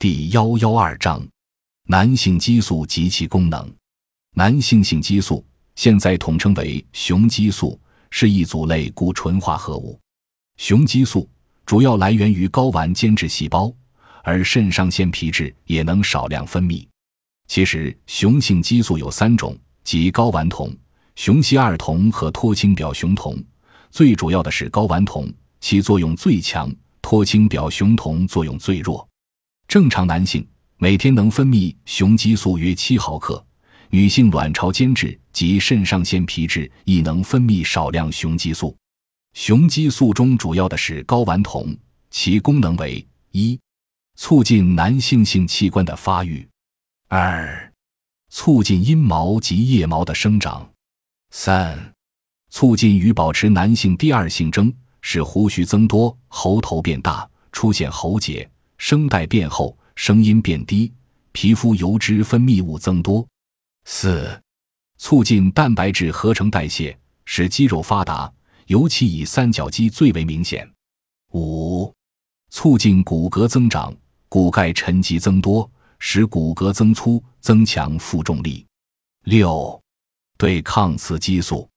第幺幺二章，男性激素及其功能。男性性激素现在统称为雄激素，是一组类固醇化合物。雄激素主要来源于睾丸间质细胞，而肾上腺皮质也能少量分泌。其实，雄性激素有三种，即睾丸酮、雄烯二酮和脱氢表雄酮。最主要的是睾丸酮，其作用最强。脱氢表雄酮作用最弱，正常男性每天能分泌雄激素约七毫克，女性卵巢间质及肾上腺皮质亦能分泌少量雄激素。雄激素中主要的是睾丸酮，其功能为一、促进男性性器官的发育；二、促进阴毛及腋毛的生长；三、促进与保持男性第二性征。使胡须增多、喉头变大、出现喉结、声带变厚、声音变低、皮肤油脂分泌物增多。四、促进蛋白质合成代谢，使肌肉发达，尤其以三角肌最为明显。五、促进骨骼增长，骨钙沉积增多，使骨骼增粗，增强负重力。六、对抗雌激素。